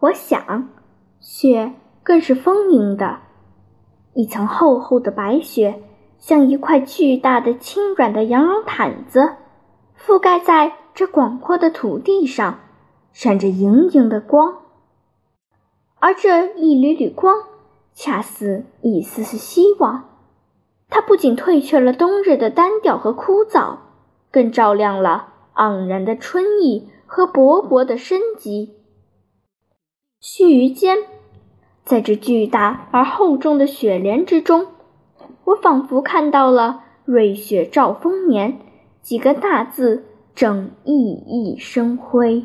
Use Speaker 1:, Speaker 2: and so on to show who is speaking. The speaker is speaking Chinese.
Speaker 1: 我想，雪更是丰盈的，一层厚厚的白雪，像一块巨大的轻软的羊绒毯子，覆盖在这广阔的土地上，闪着莹莹的光。而这一缕缕光，恰似一丝丝希望。它不仅褪去了冬日的单调和枯燥，更照亮了盎然的春意和勃勃的生机。须臾间，在这巨大而厚重的雪莲之中，我仿佛看到了“瑞雪兆丰年”几个大字正熠熠生辉。